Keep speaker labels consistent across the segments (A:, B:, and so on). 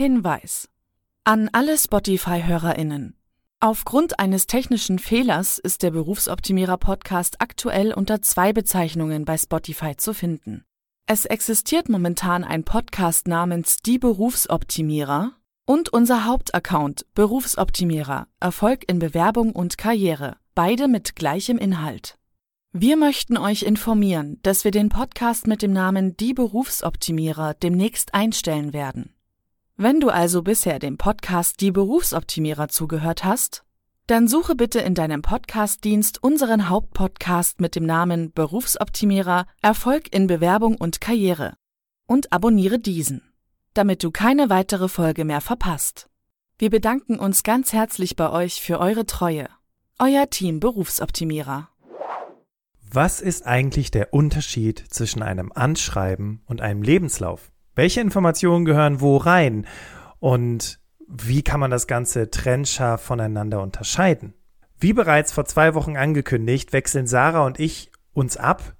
A: Hinweis. An alle Spotify-HörerInnen. Aufgrund eines technischen Fehlers ist der Berufsoptimierer Podcast aktuell unter zwei Bezeichnungen bei Spotify zu finden. Es existiert momentan ein Podcast namens Die Berufsoptimierer und unser Hauptaccount Berufsoptimierer Erfolg in Bewerbung und Karriere, beide mit gleichem Inhalt. Wir möchten euch informieren, dass wir den Podcast mit dem Namen Die Berufsoptimierer demnächst einstellen werden. Wenn du also bisher dem Podcast Die Berufsoptimierer zugehört hast, dann suche bitte in deinem Podcastdienst unseren Hauptpodcast mit dem Namen Berufsoptimierer Erfolg in Bewerbung und Karriere und abonniere diesen, damit du keine weitere Folge mehr verpasst. Wir bedanken uns ganz herzlich bei euch für eure Treue. Euer Team Berufsoptimierer.
B: Was ist eigentlich der Unterschied zwischen einem Anschreiben und einem Lebenslauf? Welche Informationen gehören wo rein? Und wie kann man das Ganze trennscharf voneinander unterscheiden? Wie bereits vor zwei Wochen angekündigt, wechseln Sarah und ich uns ab,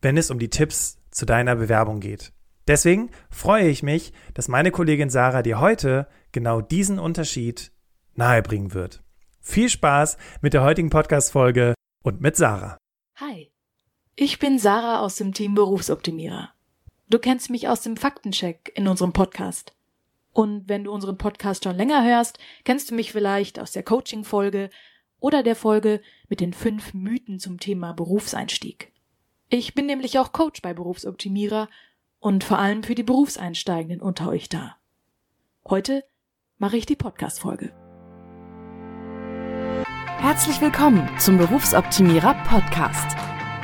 B: wenn es um die Tipps zu deiner Bewerbung geht. Deswegen freue ich mich, dass meine Kollegin Sarah dir heute genau diesen Unterschied nahebringen wird. Viel Spaß mit der heutigen Podcast-Folge und mit Sarah.
C: Hi, ich bin Sarah aus dem Team Berufsoptimierer. Du kennst mich aus dem Faktencheck in unserem Podcast. Und wenn du unseren Podcast schon länger hörst, kennst du mich vielleicht aus der Coaching-Folge oder der Folge mit den fünf Mythen zum Thema Berufseinstieg. Ich bin nämlich auch Coach bei Berufsoptimierer und vor allem für die Berufseinsteigenden unter euch da. Heute mache ich die Podcast-Folge.
A: Herzlich willkommen zum Berufsoptimierer Podcast.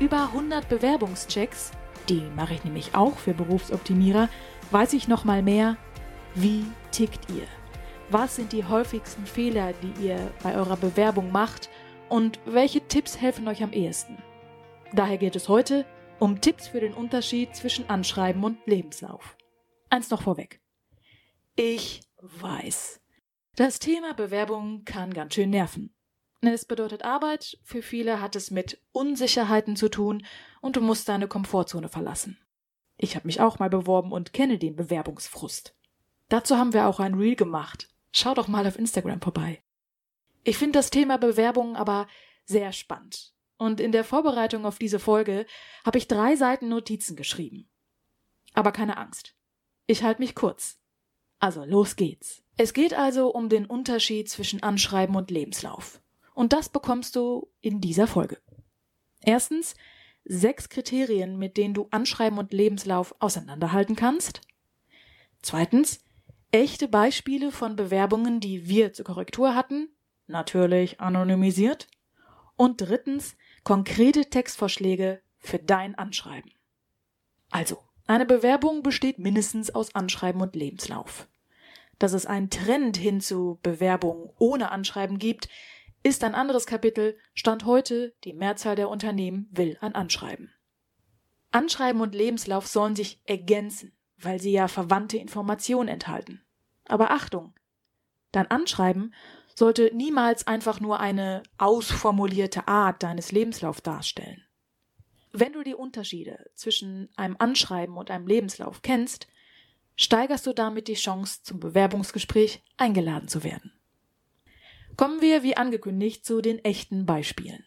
C: Über 100 Bewerbungschecks, die mache ich nämlich auch für Berufsoptimierer, weiß ich noch mal mehr, wie tickt ihr? Was sind die häufigsten Fehler, die ihr bei eurer Bewerbung macht und welche Tipps helfen euch am ehesten? Daher geht es heute um Tipps für den Unterschied zwischen Anschreiben und Lebenslauf. Eins noch vorweg. Ich weiß. Das Thema Bewerbung kann ganz schön nerven. Es bedeutet Arbeit, für viele hat es mit Unsicherheiten zu tun und du musst deine Komfortzone verlassen. Ich habe mich auch mal beworben und kenne den Bewerbungsfrust. Dazu haben wir auch ein Reel gemacht. Schau doch mal auf Instagram vorbei. Ich finde das Thema Bewerbung aber sehr spannend. Und in der Vorbereitung auf diese Folge habe ich drei Seiten Notizen geschrieben. Aber keine Angst. Ich halte mich kurz. Also los geht's. Es geht also um den Unterschied zwischen Anschreiben und Lebenslauf. Und das bekommst du in dieser Folge. Erstens sechs Kriterien, mit denen du Anschreiben und Lebenslauf auseinanderhalten kannst. Zweitens echte Beispiele von Bewerbungen, die wir zur Korrektur hatten, natürlich anonymisiert. Und drittens konkrete Textvorschläge für dein Anschreiben. Also, eine Bewerbung besteht mindestens aus Anschreiben und Lebenslauf. Dass es einen Trend hin zu Bewerbungen ohne Anschreiben gibt, ist ein anderes Kapitel. Stand heute, die Mehrzahl der Unternehmen will ein Anschreiben. Anschreiben und Lebenslauf sollen sich ergänzen, weil sie ja verwandte Informationen enthalten. Aber Achtung! Dein Anschreiben sollte niemals einfach nur eine ausformulierte Art deines Lebenslaufs darstellen. Wenn du die Unterschiede zwischen einem Anschreiben und einem Lebenslauf kennst, steigerst du damit die Chance, zum Bewerbungsgespräch eingeladen zu werden. Kommen wir, wie angekündigt, zu den echten Beispielen.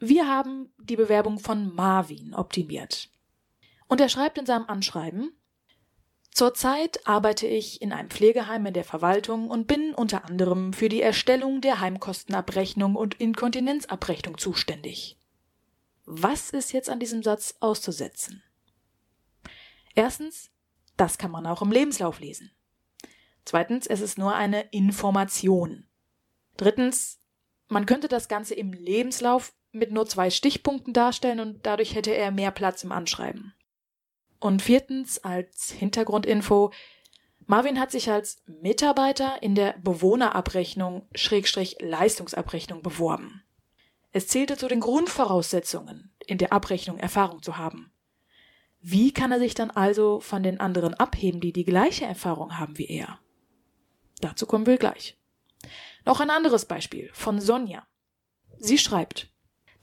C: Wir haben die Bewerbung von Marvin optimiert. Und er schreibt in seinem Anschreiben, Zurzeit arbeite ich in einem Pflegeheim in der Verwaltung und bin unter anderem für die Erstellung der Heimkostenabrechnung und Inkontinenzabrechnung zuständig. Was ist jetzt an diesem Satz auszusetzen? Erstens, das kann man auch im Lebenslauf lesen. Zweitens, es ist nur eine Information. Drittens, man könnte das Ganze im Lebenslauf mit nur zwei Stichpunkten darstellen und dadurch hätte er mehr Platz im Anschreiben. Und viertens, als Hintergrundinfo, Marvin hat sich als Mitarbeiter in der Bewohnerabrechnung Schrägstrich Leistungsabrechnung beworben. Es zählte zu den Grundvoraussetzungen, in der Abrechnung Erfahrung zu haben. Wie kann er sich dann also von den anderen abheben, die die gleiche Erfahrung haben wie er? Dazu kommen wir gleich. Noch ein anderes Beispiel von Sonja. Sie schreibt,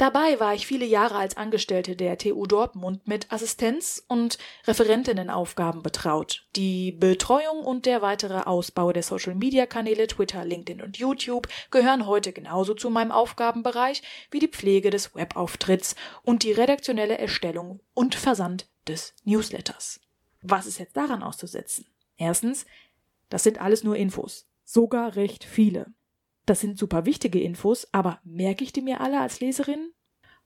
C: Dabei war ich viele Jahre als Angestellte der TU Dortmund mit Assistenz- und Referentinnenaufgaben betraut. Die Betreuung und der weitere Ausbau der Social-Media-Kanäle Twitter, LinkedIn und YouTube gehören heute genauso zu meinem Aufgabenbereich wie die Pflege des Webauftritts und die redaktionelle Erstellung und Versand des Newsletters. Was ist jetzt daran auszusetzen? Erstens, das sind alles nur Infos. Sogar recht viele. Das sind super wichtige Infos, aber merke ich die mir alle als Leserin?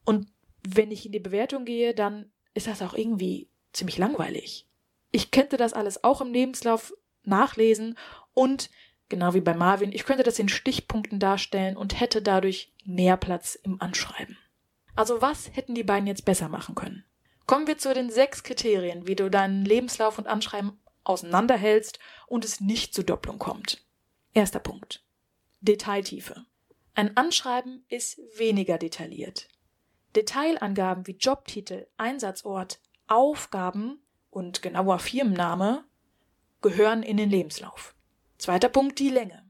C: Und wenn ich in die Bewertung gehe, dann ist das auch irgendwie ziemlich langweilig. Ich könnte das alles auch im Lebenslauf nachlesen und genau wie bei Marvin, ich könnte das in Stichpunkten darstellen und hätte dadurch mehr Platz im Anschreiben. Also was hätten die beiden jetzt besser machen können? Kommen wir zu den sechs Kriterien, wie du deinen Lebenslauf und Anschreiben auseinanderhältst und es nicht zu Doppelung kommt. Erster Punkt. Detailtiefe. Ein Anschreiben ist weniger detailliert. Detailangaben wie Jobtitel, Einsatzort, Aufgaben und genauer Firmenname gehören in den Lebenslauf. Zweiter Punkt, die Länge.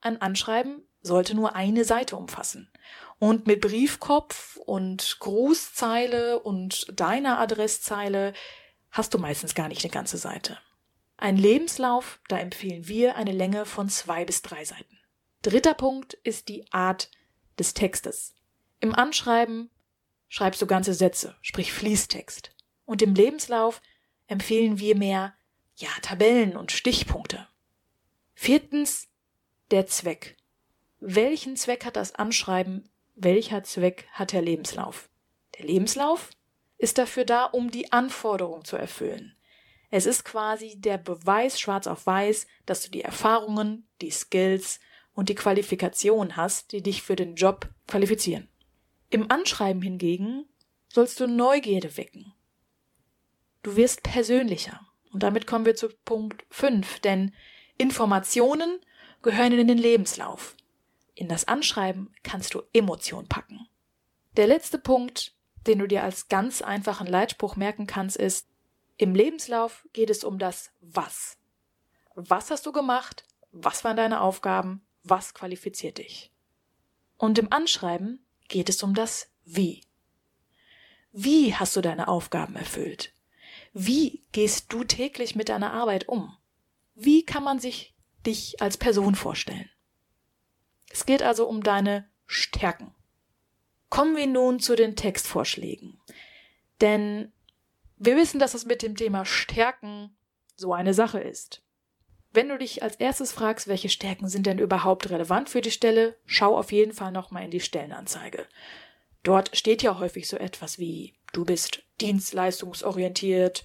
C: Ein Anschreiben sollte nur eine Seite umfassen. Und mit Briefkopf und Grußzeile und deiner Adresszeile hast du meistens gar nicht eine ganze Seite. Ein Lebenslauf, da empfehlen wir eine Länge von zwei bis drei Seiten. Dritter Punkt ist die Art des Textes. Im Anschreiben schreibst du ganze Sätze, sprich Fließtext. Und im Lebenslauf empfehlen wir mehr, ja, Tabellen und Stichpunkte. Viertens, der Zweck. Welchen Zweck hat das Anschreiben? Welcher Zweck hat der Lebenslauf? Der Lebenslauf ist dafür da, um die Anforderung zu erfüllen. Es ist quasi der Beweis schwarz auf weiß, dass du die Erfahrungen, die Skills und die Qualifikation hast, die dich für den Job qualifizieren. Im Anschreiben hingegen sollst du Neugierde wecken. Du wirst persönlicher. Und damit kommen wir zu Punkt 5, denn Informationen gehören in den Lebenslauf. In das Anschreiben kannst du Emotion packen. Der letzte Punkt, den du dir als ganz einfachen Leitspruch merken kannst, ist, im Lebenslauf geht es um das Was. Was hast du gemacht? Was waren deine Aufgaben? Was qualifiziert dich. Und im Anschreiben geht es um das Wie. Wie hast du deine Aufgaben erfüllt? Wie gehst du täglich mit deiner Arbeit um? Wie kann man sich dich als Person vorstellen? Es geht also um deine Stärken. Kommen wir nun zu den Textvorschlägen. Denn wir wissen, dass es mit dem Thema Stärken so eine Sache ist. Wenn du dich als erstes fragst, welche Stärken sind denn überhaupt relevant für die Stelle, schau auf jeden Fall nochmal in die Stellenanzeige. Dort steht ja häufig so etwas wie du bist dienstleistungsorientiert,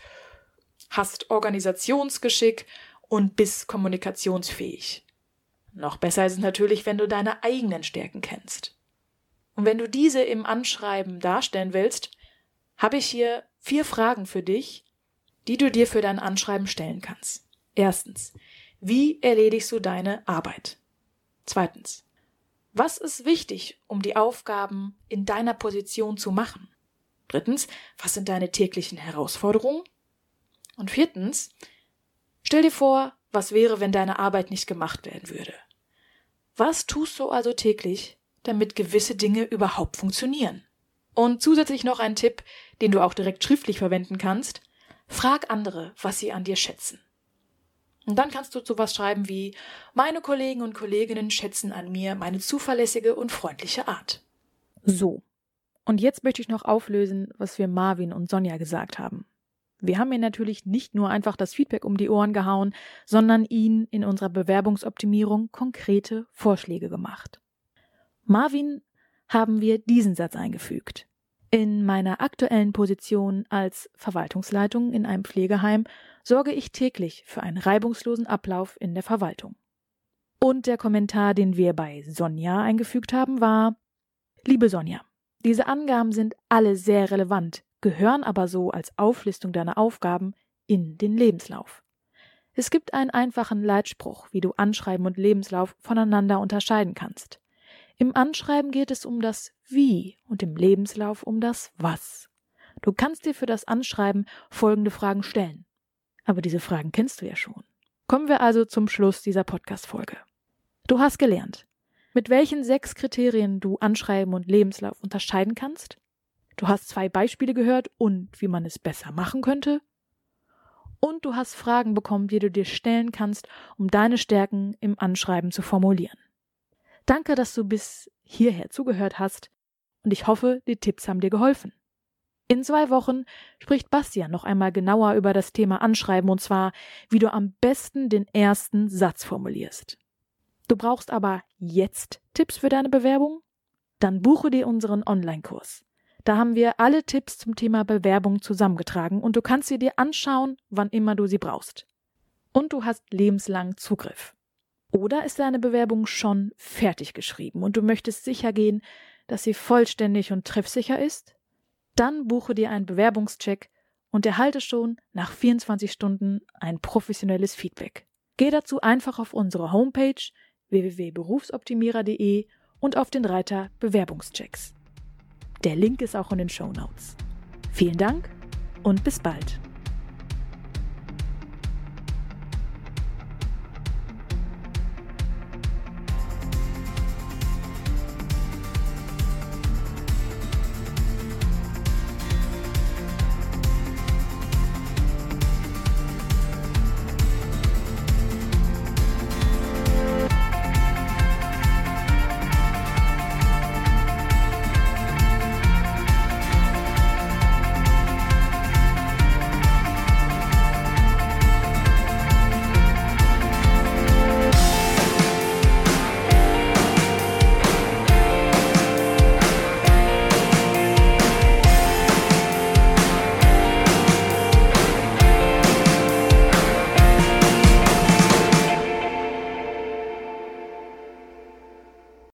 C: hast Organisationsgeschick und bist kommunikationsfähig. Noch besser ist es natürlich, wenn du deine eigenen Stärken kennst. Und wenn du diese im Anschreiben darstellen willst, habe ich hier vier Fragen für dich, die du dir für dein Anschreiben stellen kannst. Erstens, wie erledigst du deine Arbeit? Zweitens. Was ist wichtig, um die Aufgaben in deiner Position zu machen? Drittens. Was sind deine täglichen Herausforderungen? Und viertens. Stell dir vor, was wäre, wenn deine Arbeit nicht gemacht werden würde? Was tust du also täglich, damit gewisse Dinge überhaupt funktionieren? Und zusätzlich noch ein Tipp, den du auch direkt schriftlich verwenden kannst. Frag andere, was sie an dir schätzen. Und dann kannst du sowas schreiben wie Meine Kollegen und Kolleginnen schätzen an mir meine zuverlässige und freundliche Art. So. Und jetzt möchte ich noch auflösen, was wir Marvin und Sonja gesagt haben. Wir haben ihr natürlich nicht nur einfach das Feedback um die Ohren gehauen, sondern ihnen in unserer Bewerbungsoptimierung konkrete Vorschläge gemacht. Marvin haben wir diesen Satz eingefügt. In meiner aktuellen Position als Verwaltungsleitung in einem Pflegeheim sorge ich täglich für einen reibungslosen Ablauf in der Verwaltung. Und der Kommentar, den wir bei Sonja eingefügt haben, war Liebe Sonja, diese Angaben sind alle sehr relevant, gehören aber so als Auflistung deiner Aufgaben in den Lebenslauf. Es gibt einen einfachen Leitspruch, wie du Anschreiben und Lebenslauf voneinander unterscheiden kannst. Im Anschreiben geht es um das Wie und im Lebenslauf um das Was. Du kannst dir für das Anschreiben folgende Fragen stellen. Aber diese Fragen kennst du ja schon. Kommen wir also zum Schluss dieser Podcast-Folge. Du hast gelernt, mit welchen sechs Kriterien du Anschreiben und Lebenslauf unterscheiden kannst. Du hast zwei Beispiele gehört und wie man es besser machen könnte. Und du hast Fragen bekommen, die du dir stellen kannst, um deine Stärken im Anschreiben zu formulieren. Danke, dass du bis hierher zugehört hast und ich hoffe, die Tipps haben dir geholfen. In zwei Wochen spricht Bastian noch einmal genauer über das Thema Anschreiben und zwar, wie du am besten den ersten Satz formulierst. Du brauchst aber jetzt Tipps für deine Bewerbung? Dann buche dir unseren Online-Kurs. Da haben wir alle Tipps zum Thema Bewerbung zusammengetragen und du kannst sie dir anschauen, wann immer du sie brauchst. Und du hast lebenslang Zugriff. Oder ist deine Bewerbung schon fertig geschrieben und du möchtest sicher gehen, dass sie vollständig und treffsicher ist? Dann buche dir einen Bewerbungscheck und erhalte schon nach 24 Stunden ein professionelles Feedback. Geh dazu einfach auf unsere Homepage www.berufsoptimierer.de und auf den Reiter Bewerbungschecks. Der Link ist auch in den Show Notes. Vielen Dank und bis bald.